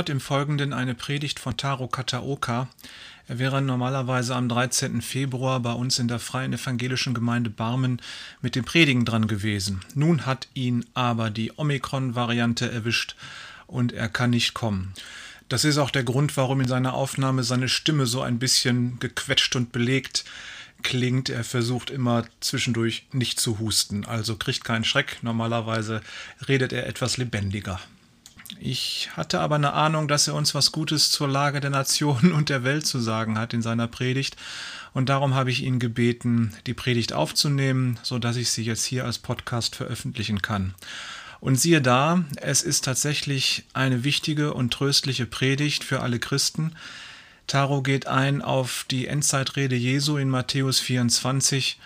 hört im Folgenden eine Predigt von Taro Kataoka. Er wäre normalerweise am 13. Februar bei uns in der Freien Evangelischen Gemeinde Barmen mit dem Predigen dran gewesen. Nun hat ihn aber die Omikron-Variante erwischt und er kann nicht kommen. Das ist auch der Grund, warum in seiner Aufnahme seine Stimme so ein bisschen gequetscht und belegt klingt. Er versucht immer zwischendurch nicht zu husten, also kriegt keinen Schreck. Normalerweise redet er etwas lebendiger. Ich hatte aber eine Ahnung, dass er uns was Gutes zur Lage der Nation und der Welt zu sagen hat in seiner Predigt. Und darum habe ich ihn gebeten, die Predigt aufzunehmen, sodass ich sie jetzt hier als Podcast veröffentlichen kann. Und siehe da, es ist tatsächlich eine wichtige und tröstliche Predigt für alle Christen. Taro geht ein auf die Endzeitrede Jesu in Matthäus 24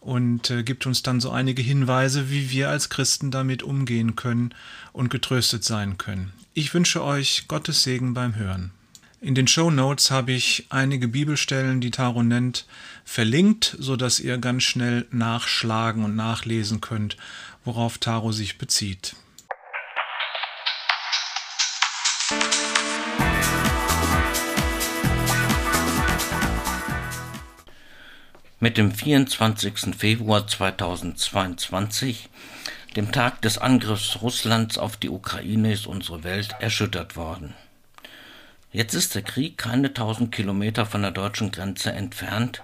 und äh, gibt uns dann so einige Hinweise, wie wir als Christen damit umgehen können und getröstet sein können. Ich wünsche euch Gottes Segen beim Hören. In den Show Notes habe ich einige Bibelstellen, die Taro nennt, verlinkt, sodass ihr ganz schnell nachschlagen und nachlesen könnt, worauf Taro sich bezieht. Mit dem 24. Februar 2022 dem Tag des Angriffs Russlands auf die Ukraine ist unsere Welt erschüttert worden. Jetzt ist der Krieg keine tausend Kilometer von der deutschen Grenze entfernt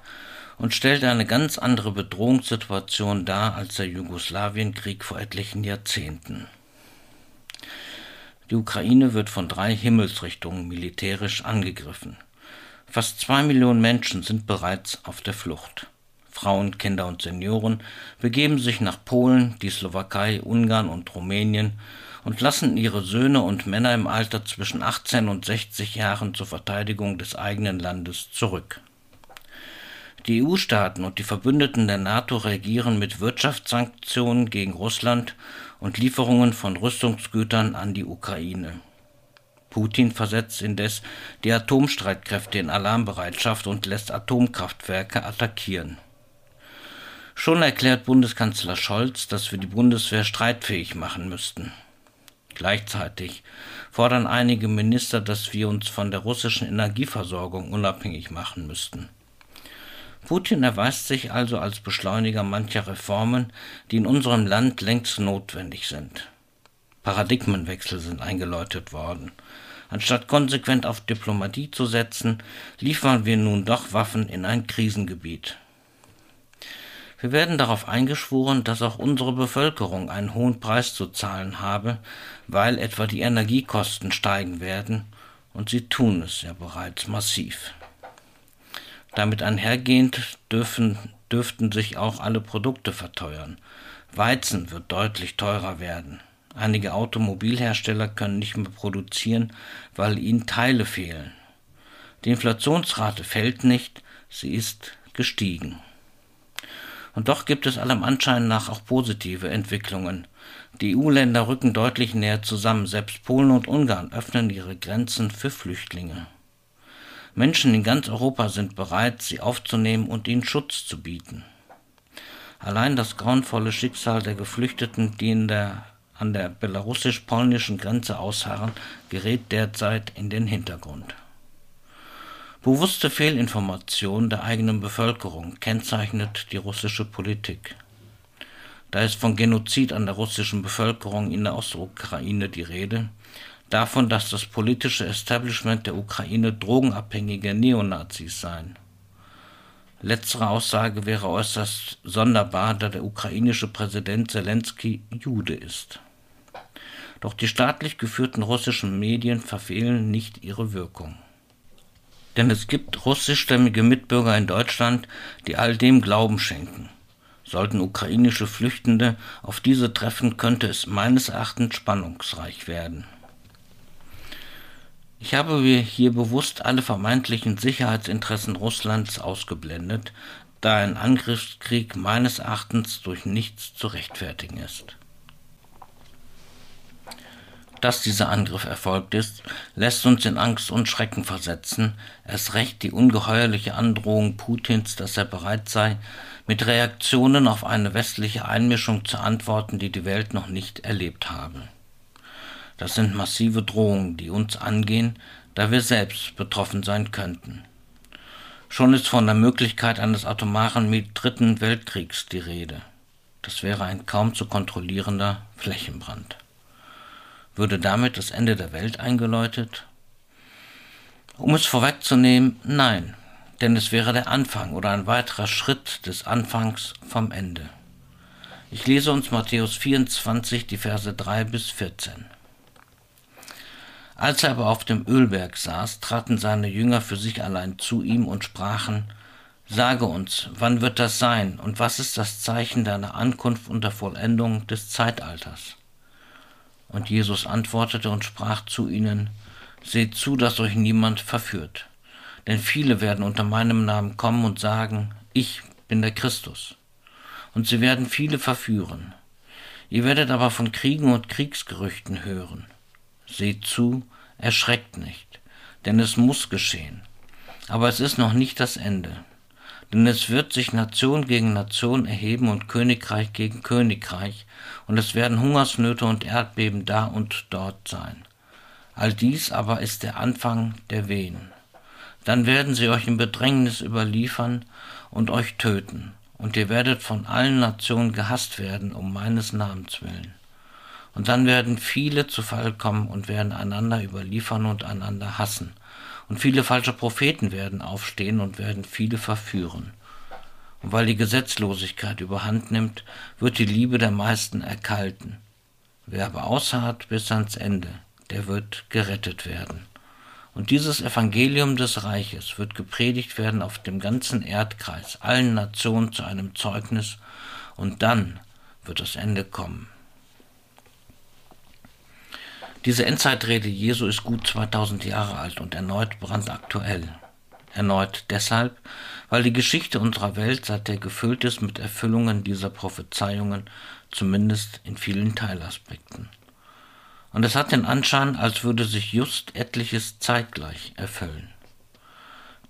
und stellt eine ganz andere Bedrohungssituation dar als der Jugoslawienkrieg vor etlichen Jahrzehnten. Die Ukraine wird von drei Himmelsrichtungen militärisch angegriffen. Fast zwei Millionen Menschen sind bereits auf der Flucht. Frauen, Kinder und Senioren begeben sich nach Polen, die Slowakei, Ungarn und Rumänien und lassen ihre Söhne und Männer im Alter zwischen 18 und 60 Jahren zur Verteidigung des eigenen Landes zurück. Die EU-Staaten und die Verbündeten der NATO reagieren mit Wirtschaftssanktionen gegen Russland und Lieferungen von Rüstungsgütern an die Ukraine. Putin versetzt indes die Atomstreitkräfte in Alarmbereitschaft und lässt Atomkraftwerke attackieren. Schon erklärt Bundeskanzler Scholz, dass wir die Bundeswehr streitfähig machen müssten. Gleichzeitig fordern einige Minister, dass wir uns von der russischen Energieversorgung unabhängig machen müssten. Putin erweist sich also als Beschleuniger mancher Reformen, die in unserem Land längst notwendig sind. Paradigmenwechsel sind eingeläutet worden. Anstatt konsequent auf Diplomatie zu setzen, liefern wir nun doch Waffen in ein Krisengebiet. Wir werden darauf eingeschworen, dass auch unsere Bevölkerung einen hohen Preis zu zahlen habe, weil etwa die Energiekosten steigen werden, und sie tun es ja bereits massiv. Damit einhergehend dürfen, dürften sich auch alle Produkte verteuern. Weizen wird deutlich teurer werden. Einige Automobilhersteller können nicht mehr produzieren, weil ihnen Teile fehlen. Die Inflationsrate fällt nicht, sie ist gestiegen. Und doch gibt es allem Anschein nach auch positive Entwicklungen. Die EU-Länder rücken deutlich näher zusammen, selbst Polen und Ungarn öffnen ihre Grenzen für Flüchtlinge. Menschen in ganz Europa sind bereit, sie aufzunehmen und ihnen Schutz zu bieten. Allein das grauenvolle Schicksal der Geflüchteten, die in der, an der belarussisch-polnischen Grenze ausharren, gerät derzeit in den Hintergrund. Bewusste Fehlinformation der eigenen Bevölkerung kennzeichnet die russische Politik. Da ist von Genozid an der russischen Bevölkerung in der Ostukraine die Rede, davon, dass das politische Establishment der Ukraine drogenabhängige Neonazis seien. Letztere Aussage wäre äußerst sonderbar, da der ukrainische Präsident Zelensky Jude ist. Doch die staatlich geführten russischen Medien verfehlen nicht ihre Wirkung. Denn es gibt russischstämmige Mitbürger in Deutschland, die all dem Glauben schenken. Sollten ukrainische Flüchtende auf diese treffen, könnte es meines Erachtens spannungsreich werden. Ich habe hier bewusst alle vermeintlichen Sicherheitsinteressen Russlands ausgeblendet, da ein Angriffskrieg meines Erachtens durch nichts zu rechtfertigen ist. Dass dieser Angriff erfolgt ist, lässt uns in Angst und Schrecken versetzen, erst recht die ungeheuerliche Androhung Putins, dass er bereit sei, mit Reaktionen auf eine westliche Einmischung zu antworten, die die Welt noch nicht erlebt habe. Das sind massive Drohungen, die uns angehen, da wir selbst betroffen sein könnten. Schon ist von der Möglichkeit eines atomaren Dritten Weltkriegs die Rede. Das wäre ein kaum zu kontrollierender Flächenbrand. Würde damit das Ende der Welt eingeläutet? Um es vorwegzunehmen, nein, denn es wäre der Anfang oder ein weiterer Schritt des Anfangs vom Ende. Ich lese uns Matthäus 24, die Verse 3 bis 14. Als er aber auf dem Ölberg saß, traten seine Jünger für sich allein zu ihm und sprachen, Sage uns, wann wird das sein und was ist das Zeichen deiner Ankunft und der Vollendung des Zeitalters? Und Jesus antwortete und sprach zu ihnen, Seht zu, dass euch niemand verführt. Denn viele werden unter meinem Namen kommen und sagen, ich bin der Christus. Und sie werden viele verführen. Ihr werdet aber von Kriegen und Kriegsgerüchten hören. Seht zu, erschreckt nicht, denn es muss geschehen. Aber es ist noch nicht das Ende. Denn es wird sich Nation gegen Nation erheben und Königreich gegen Königreich, und es werden Hungersnöte und Erdbeben da und dort sein. All dies aber ist der Anfang der Wehen. Dann werden sie euch in Bedrängnis überliefern und euch töten, und ihr werdet von allen Nationen gehasst werden um meines Namens willen. Und dann werden viele zu Fall kommen und werden einander überliefern und einander hassen. Und viele falsche Propheten werden aufstehen und werden viele verführen. Und weil die Gesetzlosigkeit überhand nimmt, wird die Liebe der meisten erkalten. Wer aber ausharrt bis ans Ende, der wird gerettet werden. Und dieses Evangelium des Reiches wird gepredigt werden auf dem ganzen Erdkreis, allen Nationen zu einem Zeugnis, und dann wird das Ende kommen. Diese Endzeitrede Jesu ist gut 2000 Jahre alt und erneut brandaktuell. Erneut deshalb, weil die Geschichte unserer Welt seither gefüllt ist mit Erfüllungen dieser Prophezeiungen, zumindest in vielen Teilaspekten. Und es hat den Anschein, als würde sich just etliches zeitgleich erfüllen.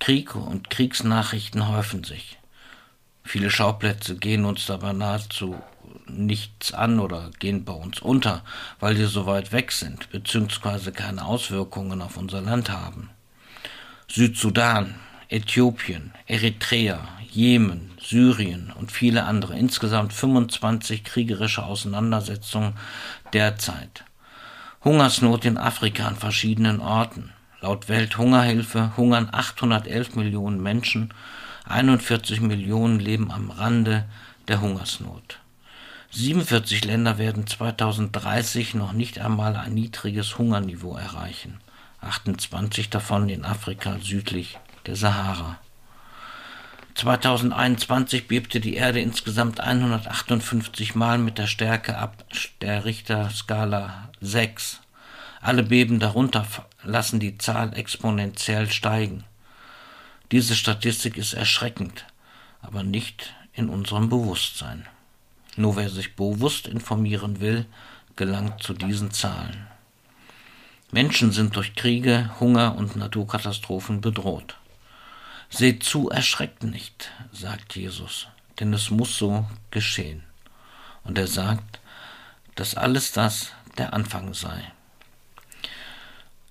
Krieg und Kriegsnachrichten häufen sich. Viele Schauplätze gehen uns dabei nahezu nichts an oder gehen bei uns unter, weil sie so weit weg sind, beziehungsweise keine Auswirkungen auf unser Land haben. Südsudan, Äthiopien, Eritrea, Jemen, Syrien und viele andere, insgesamt 25 kriegerische Auseinandersetzungen derzeit. Hungersnot in Afrika an verschiedenen Orten. Laut Welthungerhilfe hungern 811 Millionen Menschen, 41 Millionen leben am Rande der Hungersnot. 47 Länder werden 2030 noch nicht einmal ein niedriges Hungerniveau erreichen, 28 davon in Afrika südlich der Sahara. 2021 bebte die Erde insgesamt 158 Mal mit der Stärke ab der Richterskala 6. Alle Beben darunter lassen die Zahl exponentiell steigen. Diese Statistik ist erschreckend, aber nicht in unserem Bewusstsein. Nur wer sich bewusst informieren will, gelangt zu diesen Zahlen. Menschen sind durch Kriege, Hunger und Naturkatastrophen bedroht. Seht zu, erschreckt nicht, sagt Jesus, denn es muss so geschehen. Und er sagt, dass alles das der Anfang sei.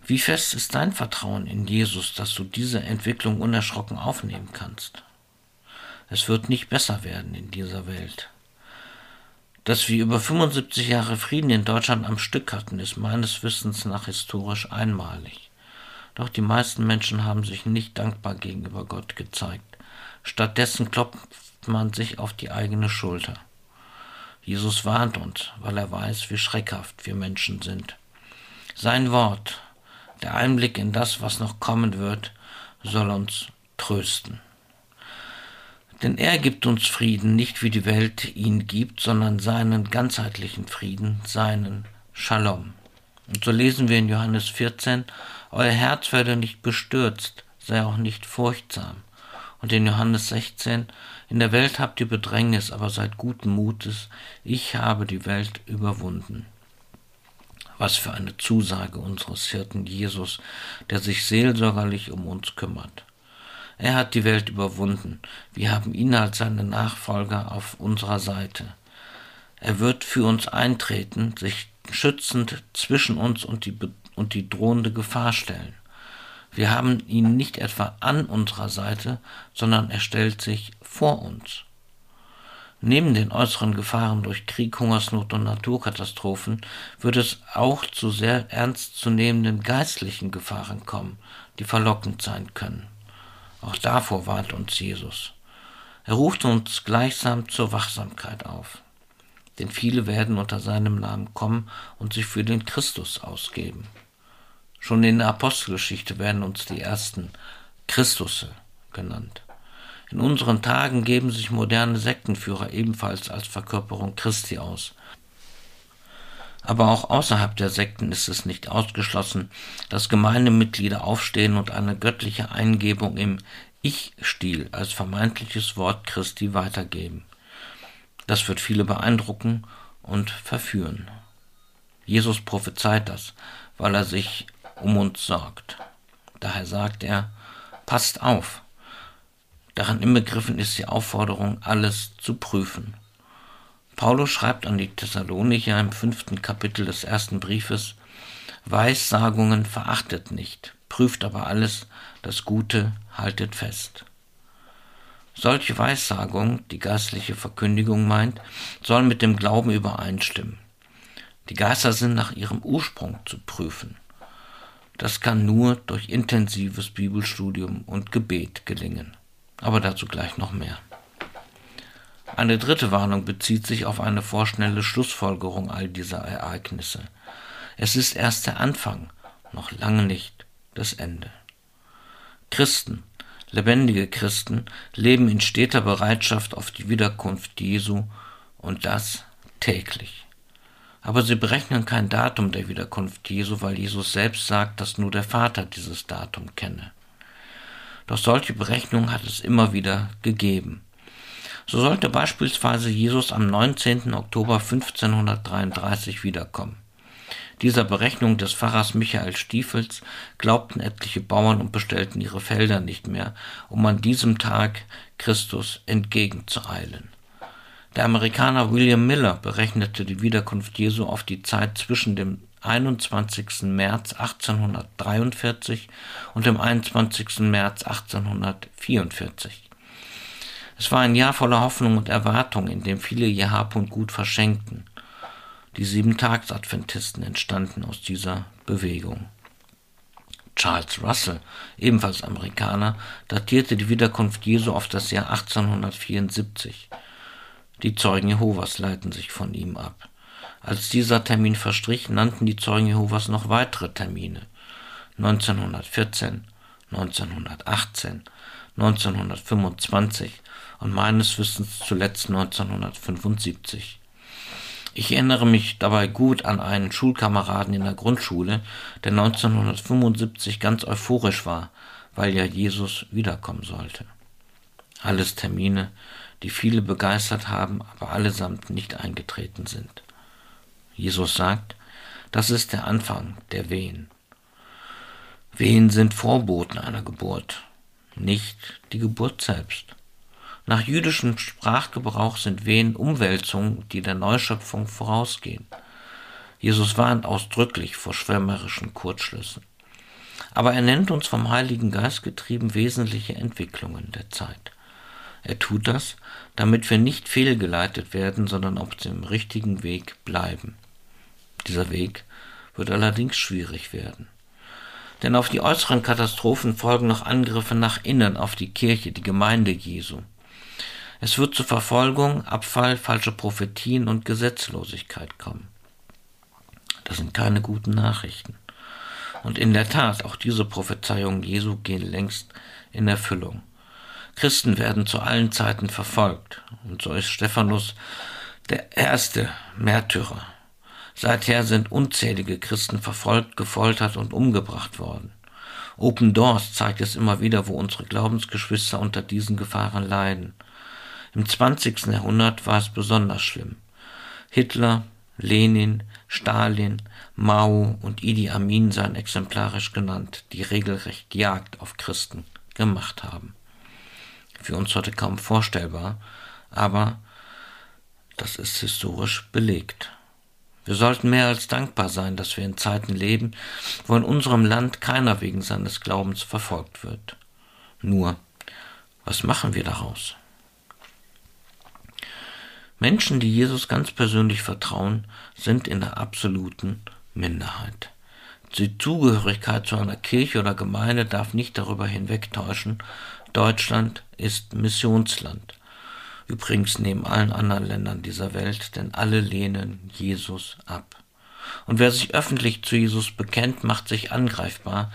Wie fest ist dein Vertrauen in Jesus, dass du diese Entwicklung unerschrocken aufnehmen kannst? Es wird nicht besser werden in dieser Welt. Dass wir über 75 Jahre Frieden in Deutschland am Stück hatten, ist meines Wissens nach historisch einmalig. Doch die meisten Menschen haben sich nicht dankbar gegenüber Gott gezeigt. Stattdessen klopft man sich auf die eigene Schulter. Jesus warnt uns, weil er weiß, wie schreckhaft wir Menschen sind. Sein Wort, der Einblick in das, was noch kommen wird, soll uns trösten. Denn er gibt uns Frieden, nicht wie die Welt ihn gibt, sondern seinen ganzheitlichen Frieden, seinen Shalom. Und so lesen wir in Johannes 14, Euer Herz werde nicht bestürzt, sei auch nicht furchtsam. Und in Johannes 16, In der Welt habt ihr Bedrängnis, aber seid guten Mutes, ich habe die Welt überwunden. Was für eine Zusage unseres Hirten Jesus, der sich seelsorgerlich um uns kümmert. Er hat die Welt überwunden. Wir haben ihn als seine Nachfolger auf unserer Seite. Er wird für uns eintreten, sich schützend zwischen uns und die, und die drohende Gefahr stellen. Wir haben ihn nicht etwa an unserer Seite, sondern er stellt sich vor uns. Neben den äußeren Gefahren durch Krieg, Hungersnot und Naturkatastrophen wird es auch zu sehr ernstzunehmenden geistlichen Gefahren kommen, die verlockend sein können. Auch davor warnt uns Jesus. Er ruft uns gleichsam zur Wachsamkeit auf. Denn viele werden unter seinem Namen kommen und sich für den Christus ausgeben. Schon in der Apostelgeschichte werden uns die ersten Christusse genannt. In unseren Tagen geben sich moderne Sektenführer ebenfalls als Verkörperung Christi aus. Aber auch außerhalb der Sekten ist es nicht ausgeschlossen, dass Gemeindemitglieder aufstehen und eine göttliche Eingebung im Ich-Stil als vermeintliches Wort Christi weitergeben. Das wird viele beeindrucken und verführen. Jesus prophezeit das, weil er sich um uns sorgt. Daher sagt er, passt auf. Daran inbegriffen ist die Aufforderung, alles zu prüfen. Paulus schreibt an die Thessalonicher im fünften Kapitel des ersten Briefes, Weissagungen verachtet nicht, prüft aber alles, das Gute haltet fest. Solche Weissagung, die geistliche Verkündigung meint, soll mit dem Glauben übereinstimmen. Die Geister sind nach ihrem Ursprung zu prüfen. Das kann nur durch intensives Bibelstudium und Gebet gelingen. Aber dazu gleich noch mehr. Eine dritte Warnung bezieht sich auf eine vorschnelle Schlussfolgerung all dieser Ereignisse. Es ist erst der Anfang, noch lange nicht das Ende. Christen, lebendige Christen, leben in steter Bereitschaft auf die Wiederkunft Jesu und das täglich. Aber sie berechnen kein Datum der Wiederkunft Jesu, weil Jesus selbst sagt, dass nur der Vater dieses Datum kenne. Doch solche Berechnungen hat es immer wieder gegeben. So sollte beispielsweise Jesus am 19. Oktober 1533 wiederkommen. Dieser Berechnung des Pfarrers Michael Stiefels glaubten etliche Bauern und bestellten ihre Felder nicht mehr, um an diesem Tag Christus entgegenzueilen. Der Amerikaner William Miller berechnete die Wiederkunft Jesu auf die Zeit zwischen dem 21. März 1843 und dem 21. März 1844. Es war ein Jahr voller Hoffnung und Erwartung, in dem viele ihr Hab und Gut verschenkten. Die Sieben-Tags-Adventisten entstanden aus dieser Bewegung. Charles Russell, ebenfalls Amerikaner, datierte die Wiederkunft Jesu auf das Jahr 1874. Die Zeugen Jehovas leiten sich von ihm ab. Als dieser Termin verstrich, nannten die Zeugen Jehovas noch weitere Termine. 1914, 1918, 1925 und meines Wissens zuletzt 1975. Ich erinnere mich dabei gut an einen Schulkameraden in der Grundschule, der 1975 ganz euphorisch war, weil ja Jesus wiederkommen sollte. Alles Termine, die viele begeistert haben, aber allesamt nicht eingetreten sind. Jesus sagt, das ist der Anfang der Wehen. Wehen sind Vorboten einer Geburt, nicht die Geburt selbst. Nach jüdischem Sprachgebrauch sind Wehen Umwälzungen, die der Neuschöpfung vorausgehen. Jesus warnt ausdrücklich vor schwärmerischen Kurzschlüssen. Aber er nennt uns vom Heiligen Geist getrieben wesentliche Entwicklungen der Zeit. Er tut das, damit wir nicht fehlgeleitet werden, sondern auf dem richtigen Weg bleiben. Dieser Weg wird allerdings schwierig werden. Denn auf die äußeren Katastrophen folgen noch Angriffe nach innen auf die Kirche, die Gemeinde Jesu. Es wird zu Verfolgung, Abfall, falsche Prophetien und Gesetzlosigkeit kommen. Das sind keine guten Nachrichten. Und in der Tat, auch diese Prophezeiungen Jesu gehen längst in Erfüllung. Christen werden zu allen Zeiten verfolgt. Und so ist Stephanus der erste Märtyrer. Seither sind unzählige Christen verfolgt, gefoltert und umgebracht worden. Open Doors zeigt es immer wieder, wo unsere Glaubensgeschwister unter diesen Gefahren leiden. Im 20. Jahrhundert war es besonders schlimm. Hitler, Lenin, Stalin, Mao und Idi Amin seien exemplarisch genannt, die regelrecht Jagd auf Christen gemacht haben für uns heute kaum vorstellbar, aber das ist historisch belegt. Wir sollten mehr als dankbar sein, dass wir in Zeiten leben, wo in unserem Land keiner wegen seines Glaubens verfolgt wird. Nur, was machen wir daraus? Menschen, die Jesus ganz persönlich vertrauen, sind in der absoluten Minderheit. Die Zugehörigkeit zu einer Kirche oder Gemeinde darf nicht darüber hinwegtäuschen, Deutschland ist Missionsland. Übrigens neben allen anderen Ländern dieser Welt, denn alle lehnen Jesus ab. Und wer sich öffentlich zu Jesus bekennt, macht sich angreifbar,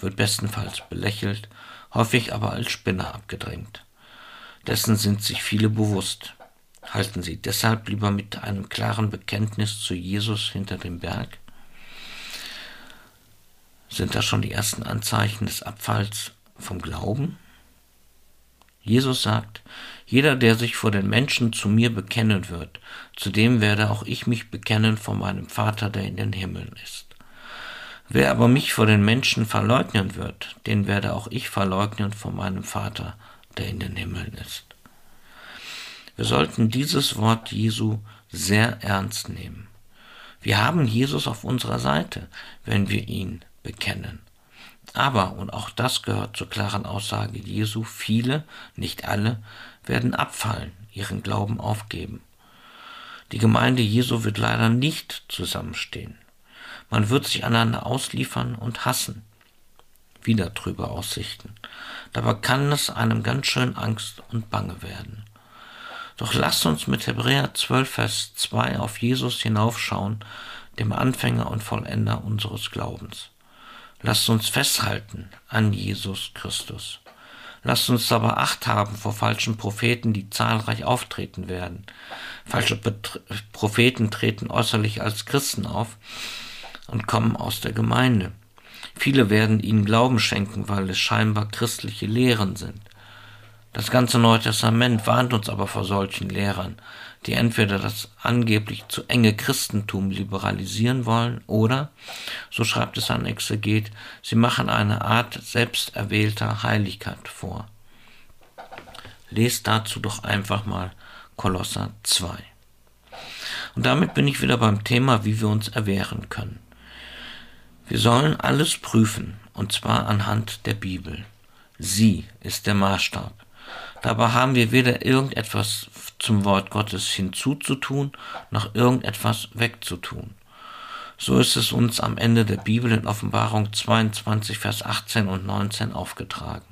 wird bestenfalls belächelt, häufig aber als Spinner abgedrängt. Dessen sind sich viele bewusst. Halten Sie deshalb lieber mit einem klaren Bekenntnis zu Jesus hinter dem Berg? Sind das schon die ersten Anzeichen des Abfalls vom Glauben? Jesus sagt, jeder, der sich vor den Menschen zu mir bekennen wird, zu dem werde auch ich mich bekennen vor meinem Vater, der in den Himmeln ist. Wer aber mich vor den Menschen verleugnen wird, den werde auch ich verleugnen vor meinem Vater, der in den Himmeln ist. Wir sollten dieses Wort Jesu sehr ernst nehmen. Wir haben Jesus auf unserer Seite, wenn wir ihn bekennen. Aber, und auch das gehört zur klaren Aussage Jesu, viele, nicht alle, werden abfallen, ihren Glauben aufgeben. Die Gemeinde Jesu wird leider nicht zusammenstehen. Man wird sich einander ausliefern und hassen. Wieder trübe Aussichten. Dabei kann es einem ganz schön Angst und Bange werden. Doch lasst uns mit Hebräer 12, Vers 2 auf Jesus hinaufschauen, dem Anfänger und Vollender unseres Glaubens. Lasst uns festhalten an Jesus Christus. Lasst uns aber Acht haben vor falschen Propheten, die zahlreich auftreten werden. Falsche Bet Propheten treten äußerlich als Christen auf und kommen aus der Gemeinde. Viele werden ihnen Glauben schenken, weil es scheinbar christliche Lehren sind. Das ganze Neue Testament warnt uns aber vor solchen Lehrern, die entweder das angeblich zu enge Christentum liberalisieren wollen oder, so schreibt es ein Exeget, sie machen eine Art selbsterwählter Heiligkeit vor. Lest dazu doch einfach mal Kolosser 2. Und damit bin ich wieder beim Thema, wie wir uns erwehren können. Wir sollen alles prüfen, und zwar anhand der Bibel. Sie ist der Maßstab. Dabei haben wir weder irgendetwas zum Wort Gottes hinzuzutun, noch irgendetwas wegzutun. So ist es uns am Ende der Bibel in Offenbarung 22, Vers 18 und 19 aufgetragen.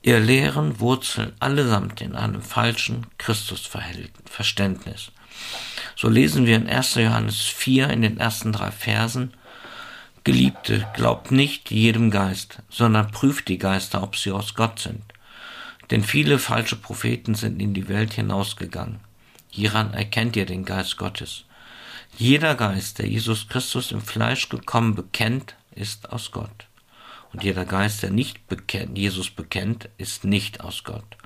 Ihr Lehren wurzeln allesamt in einem falschen Christusverständnis. So lesen wir in 1. Johannes 4 in den ersten drei Versen, Geliebte, glaubt nicht jedem Geist, sondern prüft die Geister, ob sie aus Gott sind denn viele falsche Propheten sind in die Welt hinausgegangen. Hieran erkennt ihr den Geist Gottes. Jeder Geist, der Jesus Christus im Fleisch gekommen bekennt, ist aus Gott. Und jeder Geist, der nicht bekennt, Jesus bekennt, ist nicht aus Gott.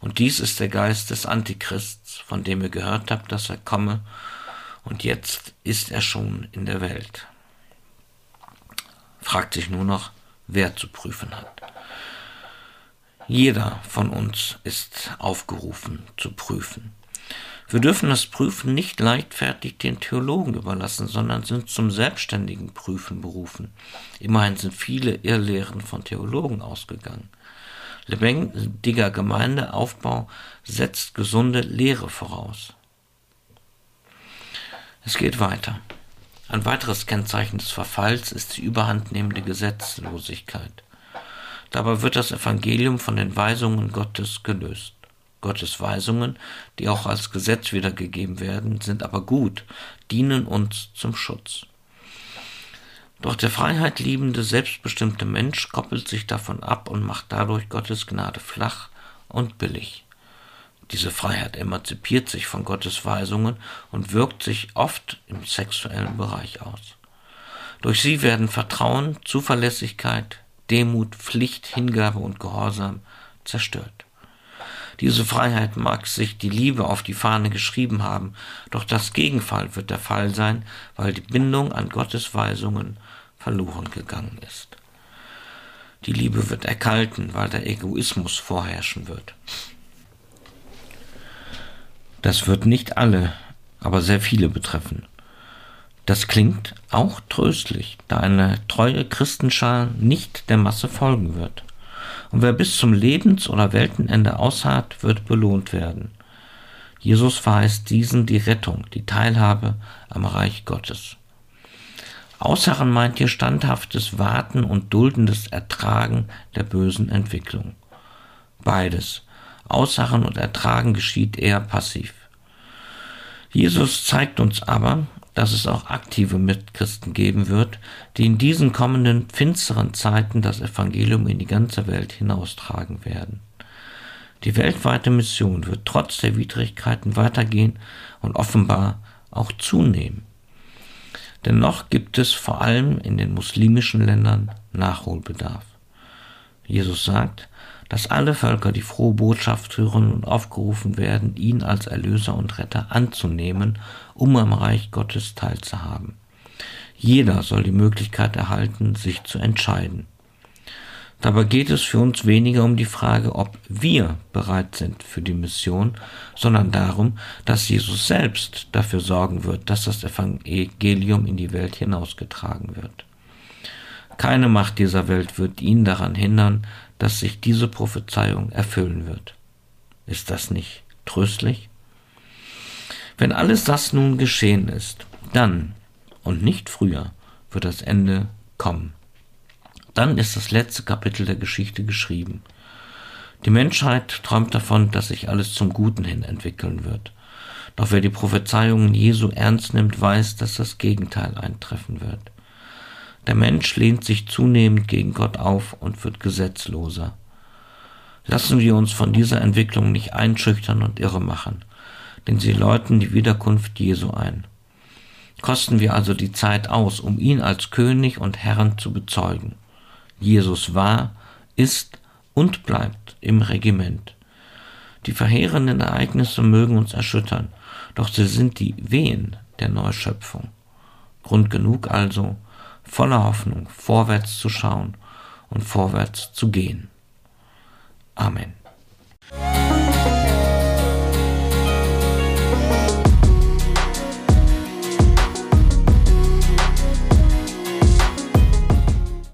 Und dies ist der Geist des Antichrists, von dem ihr gehört habt, dass er komme, und jetzt ist er schon in der Welt. Fragt sich nur noch, wer zu prüfen hat. Jeder von uns ist aufgerufen zu prüfen. Wir dürfen das Prüfen nicht leichtfertig den Theologen überlassen, sondern sind zum selbstständigen Prüfen berufen. Immerhin sind viele Irrlehren von Theologen ausgegangen. Lebendiger Gemeindeaufbau setzt gesunde Lehre voraus. Es geht weiter. Ein weiteres Kennzeichen des Verfalls ist die überhandnehmende Gesetzlosigkeit. Dabei wird das Evangelium von den Weisungen Gottes gelöst. Gottes Weisungen, die auch als Gesetz wiedergegeben werden, sind aber gut, dienen uns zum Schutz. Doch der Freiheit liebende, selbstbestimmte Mensch koppelt sich davon ab und macht dadurch Gottes Gnade flach und billig. Diese Freiheit emanzipiert sich von Gottes Weisungen und wirkt sich oft im sexuellen Bereich aus. Durch sie werden Vertrauen, Zuverlässigkeit, Demut, Pflicht, Hingabe und Gehorsam zerstört. Diese Freiheit mag sich die Liebe auf die Fahne geschrieben haben, doch das Gegenfall wird der Fall sein, weil die Bindung an Gottes Weisungen verloren gegangen ist. Die Liebe wird erkalten, weil der Egoismus vorherrschen wird. Das wird nicht alle, aber sehr viele betreffen. Das klingt auch tröstlich, da eine treue Christenschar nicht der Masse folgen wird. Und wer bis zum Lebens- oder Weltenende ausharrt, wird belohnt werden. Jesus verheißt diesen die Rettung, die Teilhabe am Reich Gottes. Ausharren meint hier standhaftes Warten und duldendes Ertragen der bösen Entwicklung. Beides, Ausharren und Ertragen, geschieht eher passiv. Jesus zeigt uns aber, dass es auch aktive Mitchristen geben wird, die in diesen kommenden finsteren Zeiten das Evangelium in die ganze Welt hinaustragen werden. Die weltweite Mission wird trotz der Widrigkeiten weitergehen und offenbar auch zunehmen. Dennoch gibt es vor allem in den muslimischen Ländern Nachholbedarf. Jesus sagt, dass alle Völker die frohe Botschaft hören und aufgerufen werden, ihn als Erlöser und Retter anzunehmen, um am Reich Gottes teilzuhaben. Jeder soll die Möglichkeit erhalten, sich zu entscheiden. Dabei geht es für uns weniger um die Frage, ob wir bereit sind für die Mission, sondern darum, dass Jesus selbst dafür sorgen wird, dass das Evangelium in die Welt hinausgetragen wird. Keine Macht dieser Welt wird ihn daran hindern, dass sich diese Prophezeiung erfüllen wird. Ist das nicht tröstlich? Wenn alles das nun geschehen ist, dann und nicht früher wird das Ende kommen. Dann ist das letzte Kapitel der Geschichte geschrieben. Die Menschheit träumt davon, dass sich alles zum Guten hin entwickeln wird. Doch wer die Prophezeiungen Jesu ernst nimmt, weiß, dass das Gegenteil eintreffen wird. Der Mensch lehnt sich zunehmend gegen Gott auf und wird gesetzloser. Lassen wir uns von dieser Entwicklung nicht einschüchtern und irre machen, denn sie läuten die Wiederkunft Jesu ein. Kosten wir also die Zeit aus, um ihn als König und Herrn zu bezeugen. Jesus war, ist und bleibt im Regiment. Die verheerenden Ereignisse mögen uns erschüttern, doch sie sind die Wehen der Neuschöpfung. Grund genug also, voller Hoffnung vorwärts zu schauen und vorwärts zu gehen. Amen.